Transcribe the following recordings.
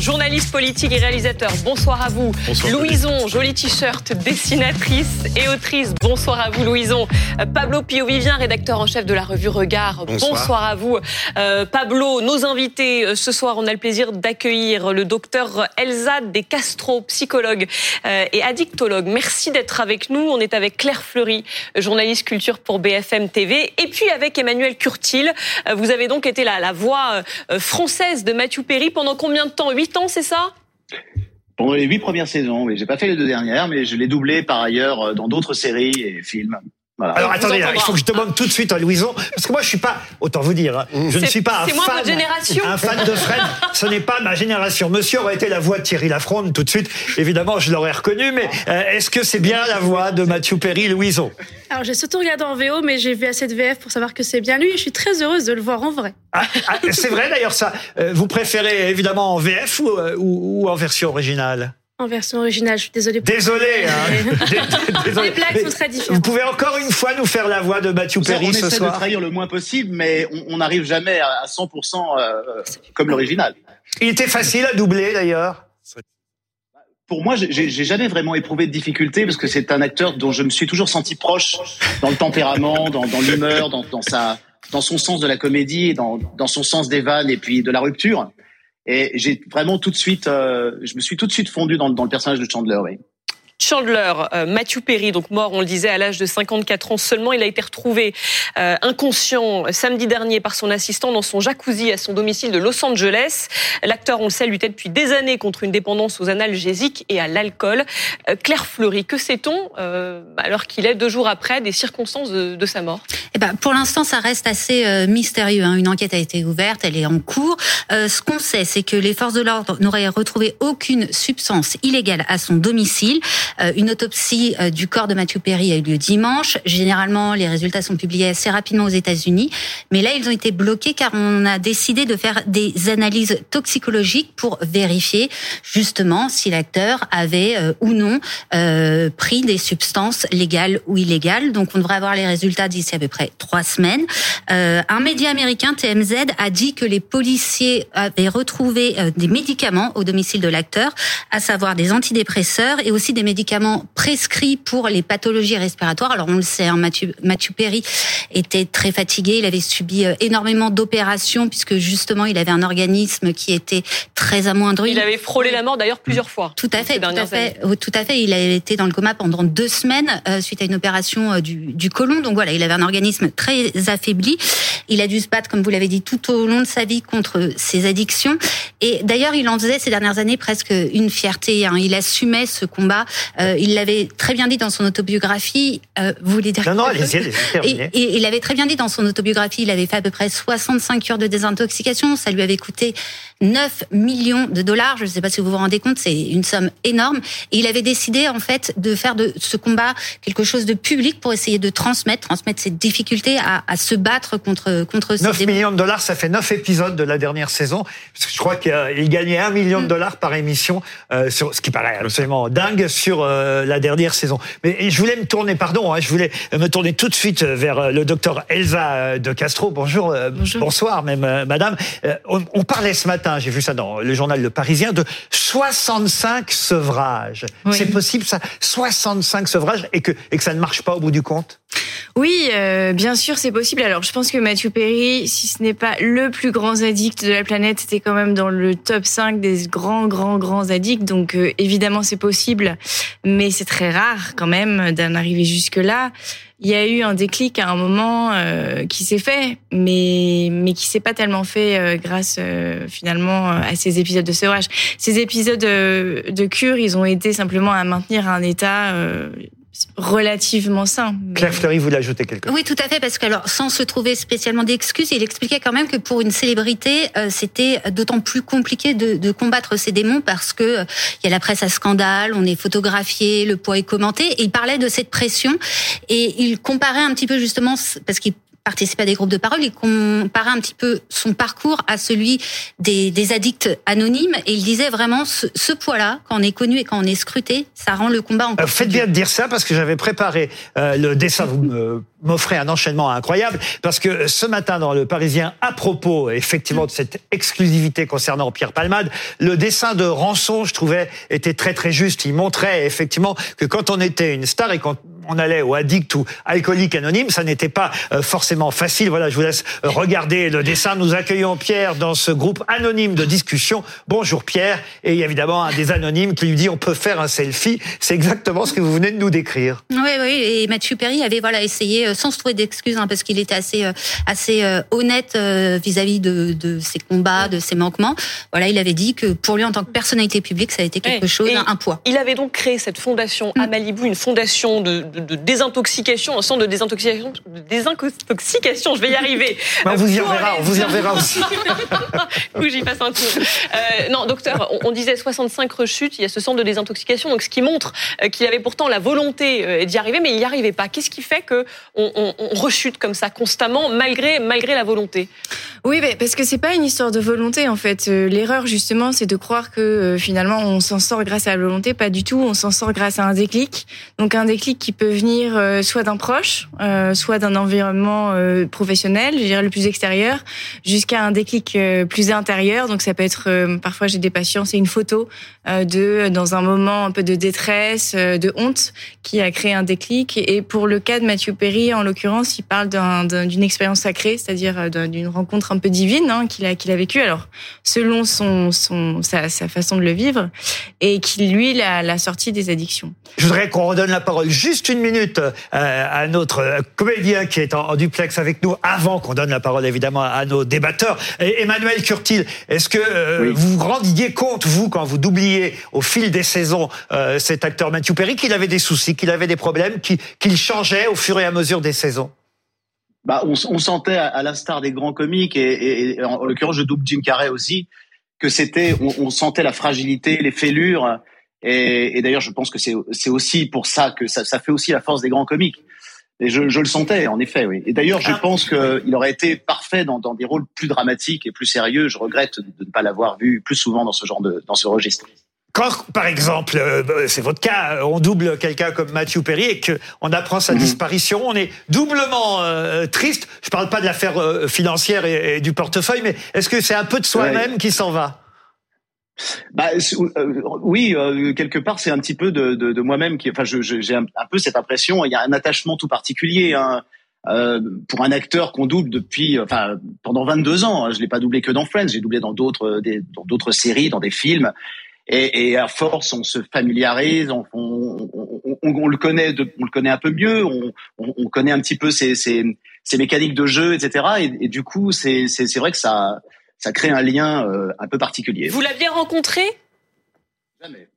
journaliste politique et réalisateur, bonsoir à vous. Bonsoir, Louison, jolie t-shirt, dessinatrice et autrice, bonsoir à vous Louison. Euh, Pablo Pio-Vivien, rédacteur en chef de la revue Regard, Bonsoir. à vous. Euh, Pablo, nos invités, euh, ce soir on a le plaisir d'accueillir le docteur Elsa De Castro, psychologue et addictologue. Merci d'être avec nous. On est avec Claire Fleury, journaliste culture pour BFM TV, et puis avec Emmanuel Curtil. Vous avez donc été la, la voix française de Matthew Perry pendant combien de temps? Huit ans, c'est ça? Pendant les huit premières saisons, oui. J'ai pas fait les deux dernières, mais je l'ai doublé par ailleurs euh, dans d'autres séries et films. Voilà. Alors attendez, il faut que je demande tout de suite à Louison, parce que moi je suis pas, autant vous dire, hein, je ne suis pas un fan, votre génération. un fan de Fred. Ce n'est pas ma génération. Monsieur aurait été la voix de Thierry Lafronde tout de suite. Évidemment, je l'aurais reconnu, mais euh, est-ce que c'est bien la voix de Matthew Perry, Louison Alors j'ai surtout regardé en VO, mais j'ai vu assez de VF pour savoir que c'est bien lui et je suis très heureuse de le voir en vrai. Ah, ah, C'est vrai d'ailleurs ça. Euh, vous préférez évidemment en VF ou, euh, ou- ou en version originale? En version originale, je suis désolée. pour- Désolé. Hein. Dé- dé- désolé. Les blagues Mais sont très différentes. Vous pouvez encore une fois nous faire la voix de Matthew on Perry essaie ce de soir trahir le moins possible, mais on on n'arrive jamais à à 100% euh, comme l'original. Il était facile à doubler d'ailleurs. Pour moi, j'ai- jamais vraiment éprouvé de difficulté parce que c'est un acteur dont je me suis toujours senti proche dans le tempérament, dans, dans l'humeur, dans, dans sa, dans son sens de la comédie, dans, dans son sens des vannes et puis de la rupture. Et j'ai vraiment tout de suite, euh, je me suis tout de suite fondu dans, dans le personnage de Chandler. Oui. Chandler, euh, Matthew Perry, donc mort, on le disait, à l'âge de 54 ans seulement. Il a été retrouvé euh, inconscient euh, samedi dernier par son assistant dans son jacuzzi à son domicile de Los Angeles. L'acteur, on le sait, luttait depuis des années contre une dépendance aux analgésiques et à l'alcool. Euh, Claire Fleury, que sait-on, euh, alors qu'il est deux jours après, des circonstances de, de sa mort? Eh ben, pour l'instant, ça reste assez mystérieux. hein. Une enquête a été ouverte, elle est en cours. Ce qu'on sait, c'est que les forces de l'ordre n'auraient retrouvé aucune substance illégale à son domicile. Euh, une autopsie euh, du corps de Matthew Perry a eu lieu dimanche. Généralement, les résultats sont publiés assez rapidement aux États-Unis, mais là, ils ont été bloqués car on a décidé de faire des analyses toxicologiques pour vérifier justement si l'acteur avait euh, ou non euh, pris des substances légales ou illégales. Donc, on devrait avoir les résultats d'ici à peu près trois semaines. Euh, un média américain, TMZ, a dit que les policiers avaient retrouvé euh, des médicaments au domicile de l'acteur, à savoir des antidépresseurs et aussi des médicaments prescrits pour les pathologies respiratoires. Alors, on le sait, hein, Mathieu, Mathieu Perry était très fatigué, il avait subi euh, énormément d'opérations puisque justement, il avait un organisme qui était très amoindri. Il avait frôlé la mort d'ailleurs plusieurs fois. Tout à fait, tout à fait, oui, tout à fait. Il a été dans le coma pendant deux semaines euh, suite à une opération euh, du, du côlon. Donc voilà, il avait un organisme très affaibli. Il a dû se battre, comme vous l'avez dit, tout au long de sa vie contre ses addictions. Et d'ailleurs, il en faisait ces dernières années presque une fierté. hein. Il assumait ce combat. Euh, il l'avait très bien dit dans son autobiographie. Euh, vous voulez dire Non, non, allez-y, allez-y, et, et il avait très bien dit dans son autobiographie, il avait fait à peu près 65 cures de désintoxication. Ça lui avait coûté 9 millions de dollars. Je ne sais pas si vous vous rendez compte, c'est une somme énorme. Et il avait décidé, en fait, de faire de ce combat quelque chose de public pour essayer de transmettre, transmettre ses difficultés à, à se battre contre, contre ces 9 démons. millions de dollars, ça fait 9 épisodes de la dernière saison. Je crois qu'il gagnait 1 million Mm. de dollars par émission, euh, sur, ce qui paraît absolument dingue sur euh, la dernière saison. Mais je voulais me tourner, pardon, hein, je voulais me tourner tout de suite vers euh, le docteur Elsa euh, de Castro. Bonjour, euh, Bonjour. bonsoir même, euh, madame. Euh, on, on parlait ce matin, j'ai vu ça dans le journal Le Parisien, de 65 sevrages. Oui. C'est possible ça 65 sevrages et que, et que ça ne marche pas au bout du compte? Oui, euh, bien sûr, c'est possible. Alors, je pense que Matthew Perry, si ce n'est pas le plus grand addict de la planète, c'était quand même dans le top 5 des grands, grands, grands addicts. Donc, euh, évidemment, c'est possible, mais c'est très rare quand même d'en arriver jusque-là. Il y a eu un déclic à un moment euh, qui s'est fait, mais mais qui s'est pas tellement fait euh, grâce euh, finalement à ces épisodes de sevrage. Ces épisodes euh, de cure, ils ont aidé simplement à maintenir un état euh, relativement sain. Claire Fleury voulait ajouter quelque chose. Oui, tout à fait, parce que alors, sans se trouver spécialement d'excuses, il expliquait quand même que pour une célébrité, euh, c'était d'autant plus compliqué de, de combattre ces démons parce que euh, il y a la presse à scandale, on est photographié, le poids est commenté. Et il parlait de cette pression et il comparait un petit peu justement parce qu'il participé à des groupes de parole, il comparait un petit peu son parcours à celui des, des addicts anonymes et il disait vraiment ce, ce poids-là, quand on est connu et quand on est scruté, ça rend le combat encore Euh, Faites bien de dire ça parce que j'avais préparé euh, le dessin. Vous m'offrez un enchaînement incroyable parce que ce matin dans le Parisien, à propos effectivement de cette exclusivité concernant Pierre Palmade, le dessin de Rançon, je trouvais, était très très juste. Il montrait effectivement que quand on était une star et quand on allait au addict ou alcoolique anonyme, ça n'était pas euh, forcément facile. Voilà, je vous laisse euh, regarder le dessin. Nous accueillons Pierre dans ce groupe anonyme de discussion. Bonjour Pierre. Et il y a évidemment un des anonymes qui lui dit on peut faire un selfie. C'est exactement ce que vous venez de nous décrire. Oui, oui, et Mathieu Perry avait voilà essayé, euh, sans se trouver d'excuses, hein, parce qu'il était assez assez honnête vis-à-vis de, de ses combats, de ses manquements. Voilà, il avait dit que pour lui, en tant que personnalité publique, ça a été quelque chose, Et un, un poids. Il avait donc créé cette fondation à Malibu, une fondation de, de- de désintoxication, un centre de désintoxication, de désintoxication, je vais y arriver. Bah, on vous y reverra, on vous y reverra aussi. Que j'y fasse un tour. Euh, non, docteur, on, on disait 65 rechutes, il y a ce centre de désintoxication, donc ce qui montre euh, qu'il avait pourtant la volonté euh, d'y arriver, mais il n'y arrivait pas. Qu'est-ce qui fait que on, on- on rechute comme ça constamment, malgré, malgré la volonté? Oui, mais parce que c'est pas une histoire de volonté en fait. L'erreur justement, c'est de croire que finalement on s'en sort grâce à la volonté. Pas du tout. On s'en sort grâce à un déclic. Donc un déclic qui peut venir euh, soit d'un proche, euh, soit d'un environnement euh, professionnel, je dirais le plus extérieur, jusqu'à un déclic plus intérieur. Donc ça peut être parfois j'ai des patients, c'est une photo de dans un moment un peu de détresse, de honte, qui a créé un déclic. Et pour le cas de Mathieu Perry, en l'occurrence, il parle d'un- d'un- d'une expérience sacrée, c'est-à-dire d'un- d'une rencontre un peu divine hein, qu'il a vécue. Alors selon sa, façon de le vivre, et qui lui l'a sorti des addictions. Je voudrais qu'on redonne la parole juste une minute euh, à notre comédien qui est en, en duplex avec nous avant qu'on donne la parole évidemment à nos débatteurs. Et Emmanuel Curtil, est-ce que euh, Oui. vous vous rendiez compte, vous, quand vous doubliez au fil des saisons euh, cet acteur Matthew Perry, qu'il avait des soucis, qu'il avait des problèmes, qu'il changeait au fur et à mesure des saisons? Bah, on, on sentait à, à l'instar des grands comiques et, et- et en l'occurrence je double Jim Carrey aussi que c'était on, on sentait la fragilité, les fêlures et, et d'ailleurs je pense que c'est aussi pour ça que ça, ça fait aussi la force des grands comiques. Et je, je le sentais en effet, oui. Et d'ailleurs je pense qu'il aurait été parfait dans, dans des rôles plus dramatiques et plus sérieux. Je regrette de ne pas l'avoir vu plus souvent dans ce genre de dans ce registre. Quand, par exemple, euh, c'est votre cas, on double quelqu'un comme Matthew Perry et que on apprend sa Mhm. disparition, on est doublement euh, triste. Je parle pas de l'affaire euh, financière et, et du portefeuille, mais est-ce que c'est un peu de soi-même qui s'en va? Bah euh, oui, euh, quelque part c'est un petit peu de, de, de moi-même qui, enfin, j'ai un, peu cette impression. Il y a un attachement tout particulier hein, euh, pour un acteur qu'on double depuis, enfin, pendant 22 ans. hein. Je l'ai pas doublé que dans Friends, j'ai doublé dans d'autres, des- dans d'autres séries, dans des films. Et, et à force, on se familiarise, on, on, on, le connaît, de, on le connaît un peu mieux, on, on, on connaît un petit peu ses, ses, ses mécaniques de jeu, etc. Et, et du coup, c'est vrai que ça, ça crée un lien euh, un peu particulier. Vous l'aviez rencontré? Jamais.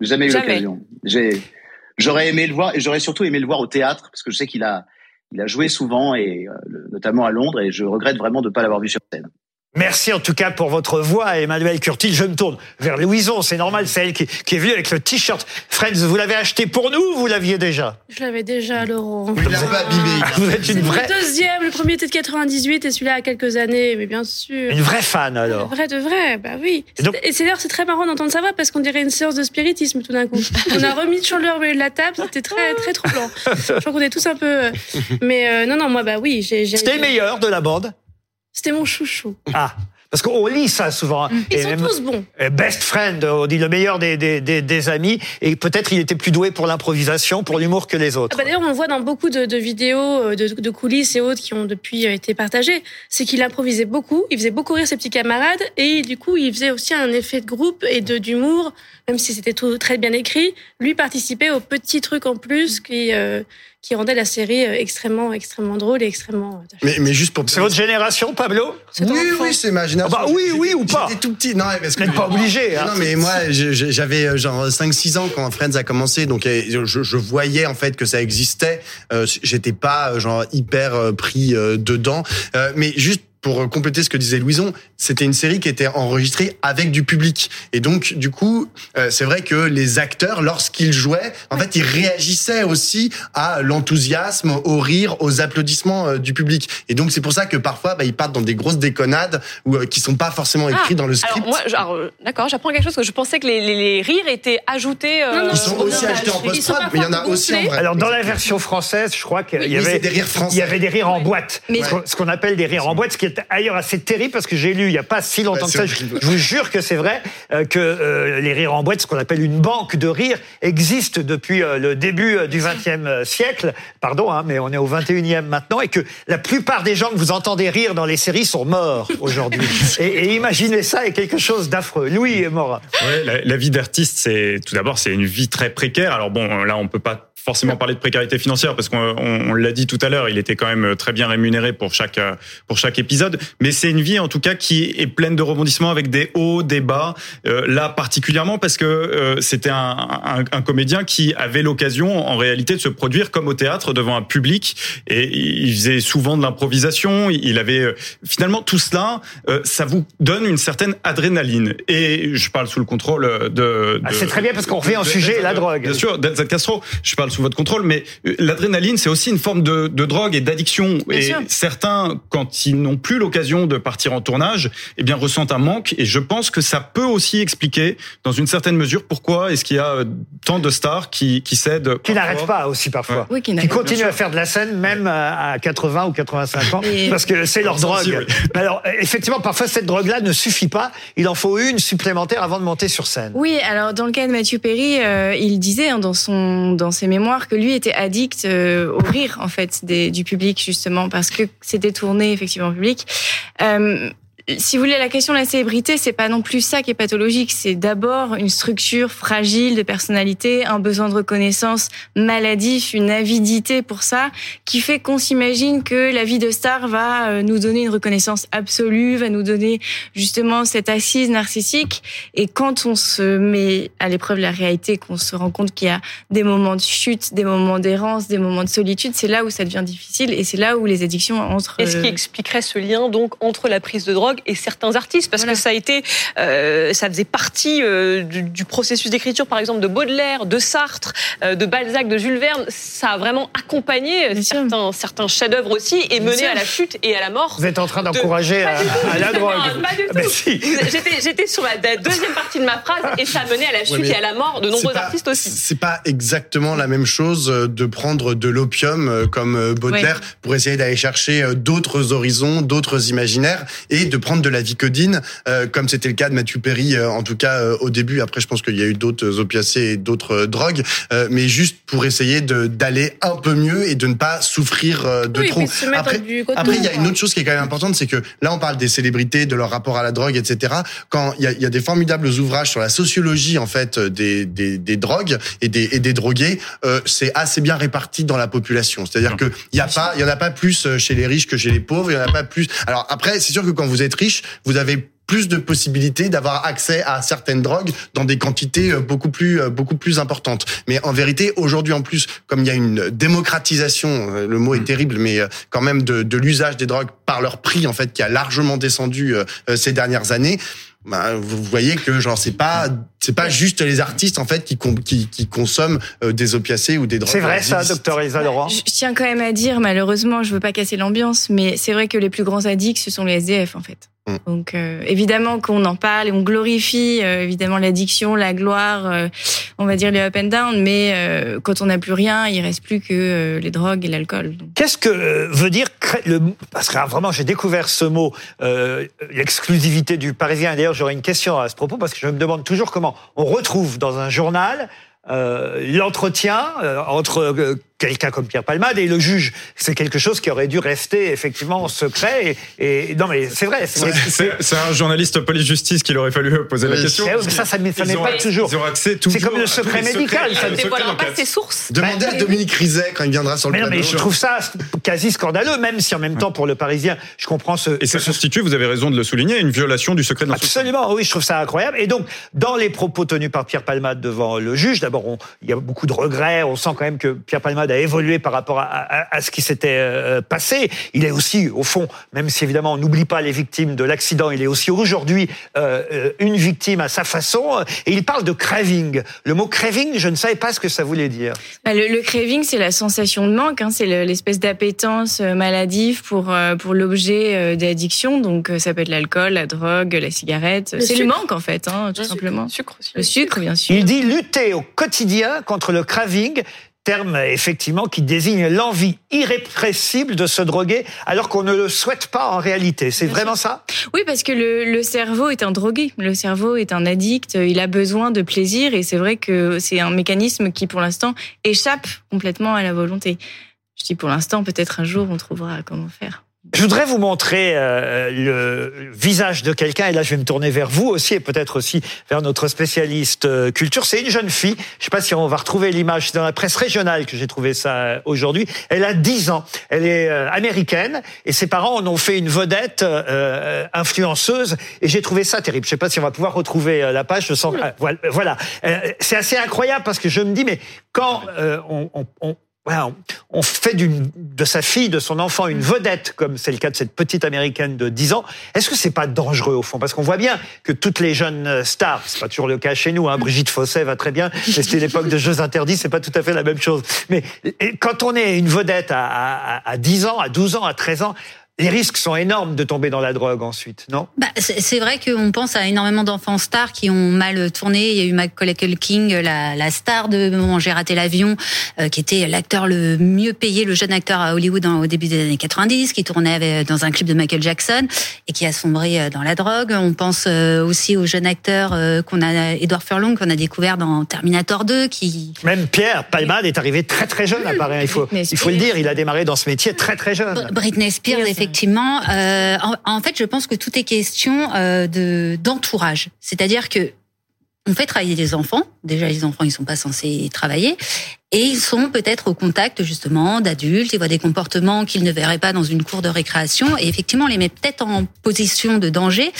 Jamais eu l'occasion. J'ai, j'aurais aimé le voir et j'aurais surtout aimé le voir au théâtre parce que je sais qu'il a, il a joué souvent et euh, notamment à Londres et je regrette vraiment de ne pas l'avoir vu sur scène. Merci en tout cas pour votre voix, Emmanuel Curtil. Je me tourne vers Louison, c'est normal, c'est elle qui, qui est venue avec le t-shirt. Friends, vous l'avez acheté pour nous ou vous l'aviez déjà Je l'avais déjà, Laurent. Il a pas abîmé. il a- Vous êtes une le vraie, deuxième, le premier était de 98 et celui-là a quelques années, mais bien sûr. une vraie fan alors. Vrai de vrai, bah oui. Et donc- Et c'est d'ailleurs c'est très marrant d'entendre ça va parce qu'on dirait une séance de spiritisme tout d'un coup. On a remis Chandler au milieu de la table, c'était très très troublant. Je crois qu'on est tous un peu. euh, Mais euh, non non moi bah oui j'ai. j'ai- C'était le meilleur de la bande C'était mon chouchou. Ah, parce qu'on lit ça souvent. hein. Ils Et sont même, tous bons. euh, Best friend, on dit le meilleur des, des, des, des amis. Et peut-être il était plus doué pour l'improvisation, pour l'humour que les Ah autres. bah D'ailleurs, on voit dans beaucoup de, de vidéos, euh, de, de coulisses et autres qui ont depuis euh, été partagées. C'est qu'il improvisait beaucoup, il faisait beaucoup rire ses petits camarades et du coup, il faisait aussi un effet de groupe et de d'humour, même si c'était tout très bien écrit. Lui participait aux petits trucs en plus qui euh, qui rendaient la série euh, extrêmement extrêmement drôle et extrêmement. attachante. Mais, mais juste pour. C'est votre génération, Pablo Oui, enfant. oui, c'est ma génération. Ah bah oui, oui ou pas J'étais tout petit. Non, parce que. pas obligé. Hein. Non, mais moi, j'avais euh, genre 5-6 ans quand Friends a commencé, donc euh, je, je voyais en fait que ça existait. Euh, J'étais pas euh, genre hyper euh, pris euh, dedans. Euh, mais juste pour euh, compléter ce que disait Louison, c'était une série qui était enregistrée avec du public. Et donc, du coup, euh, c'est vrai que les acteurs, lorsqu'ils jouaient, en fait, ils réagissaient aussi à l'enthousiasme, au rire, aux applaudissements euh, du public. Et donc, c'est pour ça que parfois, bah, ils partent dans des grosses déconnades ou qui sont pas forcément écrits dans le script. Alors, moi, euh, d'accord, j'apprends quelque chose que je pensais que les, les- les rires étaient ajoutés. euh, Non, non, Ils sont au aussi achetés en post-prod, mais il y en a aussi en gonflés. vrai. Alors dans la version française, je crois qu'il y Oui, avait des rires français. Il y avait des rires en boîte, Mais- ce qu'on- ce qu'on appelle des rires en boîte, ce qui est ailleurs assez terrible parce que j'ai lu il y a pas si longtemps Ouais, que ça. Je, vous jure que c'est vrai euh, que euh, les rires en boîte, ce qu'on appelle une banque de rires, existe depuis euh, le début euh, du XXe siècle. Pardon, hein, mais on est au XXIe maintenant et que la plupart des gens que vous entendez rire dans les séries sont morts aujourd'hui. et, et imaginez ça est quelque chose d'affreux. Louis est mort. Ouais, la, la vie d'artiste, c'est tout d'abord c'est une vie très précaire. Alors bon, là on peut pas forcément parler de précarité financière parce qu'on on, on l'a dit tout à l'heure, il était quand même très bien rémunéré pour chaque euh, pour chaque épisode. Mais c'est une vie en tout cas qui est pleine de rebondissements avec des hauts, des bas. Euh, là particulièrement parce que euh, c'était un, un, un comédien qui avait l'occasion en réalité de se produire comme au théâtre devant un public et il faisait souvent de l'improvisation. Il avait euh, finalement tout cela, euh, ça vous donne une certaine adrénaline. Et je parle sous le contrôle de. Ah, c'est très bien parce qu'on revient au sujet, de- la drogue. Bien sûr, d'Elsa Castro. Je parle sous votre contrôle, mais euh, l'adrénaline, c'est aussi une forme de, de drogue et d'addiction. Et sûr. certains, quand ils n'ont plus l'occasion de partir en tournage, eh bien ressentent un manque. Et je pense que ça peut aussi expliquer, dans une certaine mesure, pourquoi est-ce qu'il y a euh, tant de stars qui qui cèdent. Qui n'arrêtent pas aussi parfois. Oui, qui continuent à faire de la scène même à à 80 ou 85 ans Et- parce que c'est leur aussi, drogue. oui. Mais Alors euh, effectivement parfois cette drogue là ne suffit pas, il en faut une supplémentaire avant de monter sur scène. Oui, alors dans le cas de Mathieu Perry, euh, il disait hein, dans son dans ses mémoires que lui était addict euh, au rire en fait des, du public justement parce que c'était tourné effectivement au public. Euh, si vous voulez, la question de la célébrité, c'est pas non plus ça qui est pathologique. C'est d'abord une structure fragile de personnalité, un besoin de reconnaissance maladif, une avidité pour ça, qui fait qu'on s'imagine que la vie de star va euh, nous donner une reconnaissance absolue, va nous donner justement cette assise narcissique. Et quand on se met à l'épreuve de la réalité, qu'on se rend compte qu'il y a des moments de chute, des moments d'errance, des moments de solitude, c'est là où ça devient difficile et c'est là où les addictions entrent. Et ce qui euh, expliquerait ce lien donc entre la prise de drogue et certains artistes, parce Voilà. que ça a été, euh, ça faisait partie euh, du, du processus d'écriture, par exemple de Baudelaire, de Sartre, euh, de Balzac, de Jules Verne. Ça a vraiment accompagné sûr. certains, certains chefs-d'œuvre aussi et Bien mené sûr. à la chute et à la mort. Vous êtes en train De- d'encourager à, à la drogue. Pas du Ah, ben tout. si. J'étais, j'étais sur la, la deuxième partie de ma phrase et ça a mené à la chute et à la mort de nombreux pas- artistes aussi. C'est pas exactement la même chose de prendre de l'opium comme Baudelaire pour essayer d'aller chercher d'autres horizons, d'autres imaginaires et de prendre de la vicodine euh, comme c'était le cas de Mathieu Perry euh, en tout cas euh, au début. Après, je pense qu'il y a eu d'autres opiacés et d'autres euh, drogues, euh, mais juste pour essayer de d'aller un peu mieux et de ne pas souffrir euh, de Oui, trop. Après, il y a une autre chose qui est quand même importante, c'est que là, on parle des célébrités, de leur rapport à la drogue, etc. Quand il y a, il y a des formidables ouvrages sur la sociologie en fait des, des, des drogues et des, et des drogués, euh, c'est assez bien réparti dans la population. C'est-à-dire que il y a pas, il y en a pas plus chez les riches que chez les pauvres. Il y en a pas plus. Alors après, c'est sûr que quand vous êtes riche, vous avez plus de possibilités d'avoir accès à certaines drogues dans des quantités euh, beaucoup plus euh, beaucoup plus importantes. Mais en vérité, aujourd'hui en plus, comme il y a une démocratisation, euh, le mot est terrible, mais quand même de, de l'usage des drogues par leur prix en fait, qui a largement descendu ces dernières années. Bah, vous voyez que genre c'est pas c'est pas juste les artistes en fait qui qui, qui consomment euh, des opiacés ou des drogues. C'est vrai ça, docteur Elsa Laurent Je je tiens quand même à dire, malheureusement, je veux pas casser l'ambiance, mais c'est vrai que les plus grands addicts, ce sont les SDF en fait. Mm. Donc euh, évidemment qu'on en parle et on glorifie euh, évidemment l'addiction, la gloire, euh, on va dire les up and down, mais euh, quand on n'a plus rien, il reste plus que euh, les drogues et l'alcool. Qu'est-ce que euh, veut dire le parce que ah, vraiment j'ai découvert ce mot euh, l'exclusivité du Parisien. D'ailleurs j'aurais une question à ce propos parce que je me demande toujours comment on retrouve dans un journal euh, l'entretien euh, entre euh, quelqu'un comme Pierre Palmade et le juge. C'est quelque chose qui aurait dû rester effectivement secret. Et, et non mais c'est vrai. c'est- C'est c'est un journaliste police-justice qu'il aurait fallu poser la question. Eh mais ça, ça n'est- ça Ils n'est pas accès- toujours. Ils ont accès toujours. comme le secret médical, ça secrets- ne dévoilera pas ses sources. Demandez à Dominique Rizet quand il viendra sur le Mais non, plateau. mais je trouve ça quasi scandaleux, même si en même temps pour le Parisien, je comprends ce. Et ça constitue, vous avez raison de le souligner, une violation du secret de l'instruction. Absolument, oui, je trouve ça incroyable. Et donc, dans les propos tenus par Pierre Palmade devant le juge, d'abord, il y a beaucoup de regrets. On sent quand même que Pierre Palmade A évolué par rapport à, à, à ce qui s'était euh, passé. Il est aussi, au fond, même si évidemment on n'oublie pas les victimes de l'accident, il est aussi aujourd'hui euh, une victime à sa façon. Et il parle de craving. Le mot craving, je ne savais pas ce que ça voulait dire. Bah, le, le craving, c'est la sensation de manque, hein, c'est l'espèce d'appétence maladive pour pour l'objet d'addiction. Donc ça peut être l'alcool, la drogue, la cigarette. C'est le manque en fait, hein, tout simplement. Sucre. Le sucre, bien sûr. Il dit lutter au quotidien contre le craving terme effectivement qui désigne l'envie irrépressible de se droguer alors qu'on ne le souhaite pas en réalité. C'est vraiment ça? Oui, parce que le, le, cerveau est un drogué, le cerveau est un addict, il a besoin de plaisir et c'est vrai que c'est un mécanisme qui pour l'instant échappe complètement à la volonté. Je dis pour l'instant, peut-être un jour on trouvera comment faire. Je voudrais vous montrer euh, le visage de quelqu'un, et là je vais me tourner vers vous aussi, et peut-être aussi vers notre spécialiste euh, culture. C'est une jeune fille, je ne sais pas si on va retrouver l'image, c'est dans la presse régionale que j'ai trouvé ça euh, aujourd'hui. Elle a 10 ans, elle est américaine, et ses parents en ont fait une vedette influenceuse, et j'ai trouvé ça terrible. Je ne sais pas si on va pouvoir retrouver la page, je sens... voilà, c'est assez incroyable, parce que je me dis, mais quand on, on voilà, on fait de sa fille, de son enfant, une vedette, comme c'est le cas de cette petite américaine de 10 ans. Est-ce que c'est pas dangereux au fond? Parce qu'on voit bien que toutes les jeunes stars, c'est pas toujours le cas chez nous, hein, Brigitte Fosset va très bien, c'était l'époque de Jeux interdits, c'est pas tout à fait la même chose. Mais quand on est une vedette à, à, à 10 ans, à 12 ans, à 13 ans, les risques sont énormes de tomber dans la drogue ensuite, non? Bah, C'est vrai qu'on pense à énormément d'enfants stars qui ont mal tourné. Il y a eu Macaulay Culkin, la, la star de Moment j'ai raté l'avion, euh, qui était l'acteur le mieux payé, le jeune acteur à Hollywood au début des années 90, qui tournait dans un clip de Michael Jackson et qui a sombré euh, dans la drogue. On pense euh, aussi au jeune acteur qu'on a, Edward Furlong, qu'on a découvert dans Terminator 2, qui... Même Pierre Palmade est arrivé très très jeune, apparaît. Il faut, il faut le dire, il a démarré dans ce métier très très jeune. Britney Spears, effectivement effectivement. Euh, en, fait, je pense que tout est question euh, de d'entourage. C'est-à-dire que on fait travailler des enfants. Déjà, les enfants, ils sont pas censés travailler. Et ils sont peut-être au contact, justement, d'adultes. Ils voient des comportements qu'ils ne verraient pas dans une cour de récréation. Et effectivement, on les met peut-être en position de danger.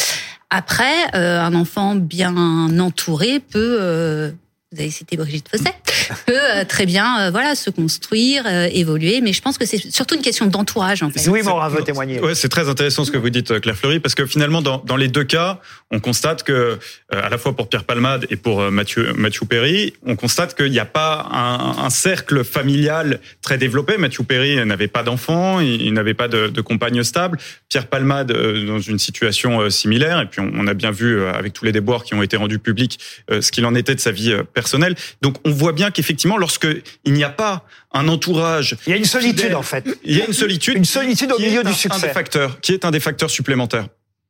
Après, euh, un enfant bien entouré peut, vous avez cité Brigitte Fosset, peut euh, très bien euh, voilà se construire, euh, évoluer. Mais je pense que c'est surtout une question d'entourage en fait. Oui, Morin veut témoigner. Ouais, c'est très intéressant ce que vous dites, Claire Fleury, parce que finalement dans, dans les deux cas, on constate que à la fois pour Pierre Palmade et pour Mathieu Mathieu Perry, on constate qu'il n'y a pas un, un, cercle familial très développé. Mathieu Perry n'avait pas d'enfants, il, n'avait pas de, de, compagne stable. Pierre Palmade dans une situation similaire, et puis on, on, a bien vu avec tous les déboires qui ont été rendus publics ce qu'il en était de sa vie personnelle. Donc on voit bien qu'effectivement, lorsque il n'y a pas un entourage, il y a une solitude en fait. Il y a une solitude, une solitude au milieu du succès, un des facteurs, qui est un des facteurs supplémentaires.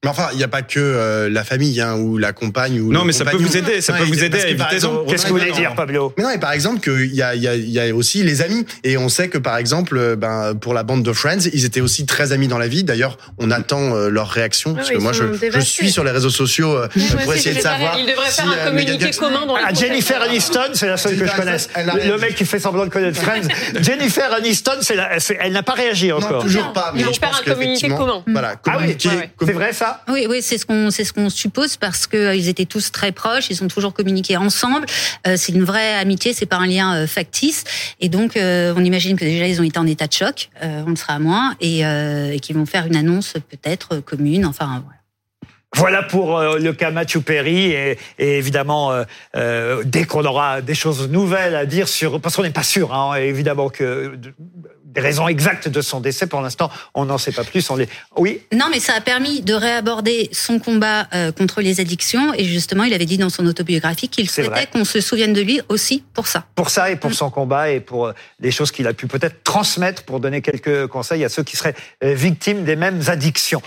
Mais enfin, il n'y a pas que euh, la famille hein, ou la compagne ou non, mais ça peut vous aider, ça peut vous aider à éviter. Qu'est-ce que vous voulez dire, Pablo Mais non, mais par exemple, qu'il y a, il y, a, il y a aussi les amis, et on sait que par exemple, euh, ben pour la bande de Friends, ils étaient aussi très amis dans la vie. D'ailleurs, on attend euh, leur réaction parce que moi, je, je, suis sur les réseaux sociaux euh, pour essayer de savoir. Il devrait faire un communiqué commun dans ah, Jennifer Aniston, c'est la seule que je connaisse. Le mec qui fait semblant de connaître Friends. Jennifer Aniston, c'est elle n'a pas réagi encore. toujours pas. Mais Ils vont faire un communiqué commun. Voilà, ah oui, c'est vrai ça. Oui, oui, c'est c'est ce qu'on suppose parce que euh, ils étaient tous très proches, ils ont toujours communiqué ensemble. Euh, c'est une vraie amitié, c'est pas un lien euh, factice. Et donc, on imagine que déjà ils ont été en état de choc, on le sera moins, et, qu'ils vont faire une annonce peut-être commune. Enfin, voilà. Voilà pour le cas Mathieu Perry et, évidemment dès qu'on aura des choses nouvelles à dire sur parce qu'on n'est pas sûr hein, évidemment que des raisons exactes de son décès. Pour l'instant, on n'en sait pas plus. On les... Oui. Non, mais ça a permis de réaborder son combat euh, contre les addictions. Et justement, il avait dit dans son autobiographie qu'il souhaitait qu'on se souvienne de lui aussi pour ça. Pour ça et pour mm. son combat et pour les choses qu'il a pu peut-être transmettre pour donner quelques conseils à ceux qui seraient euh, victimes des mêmes addictions.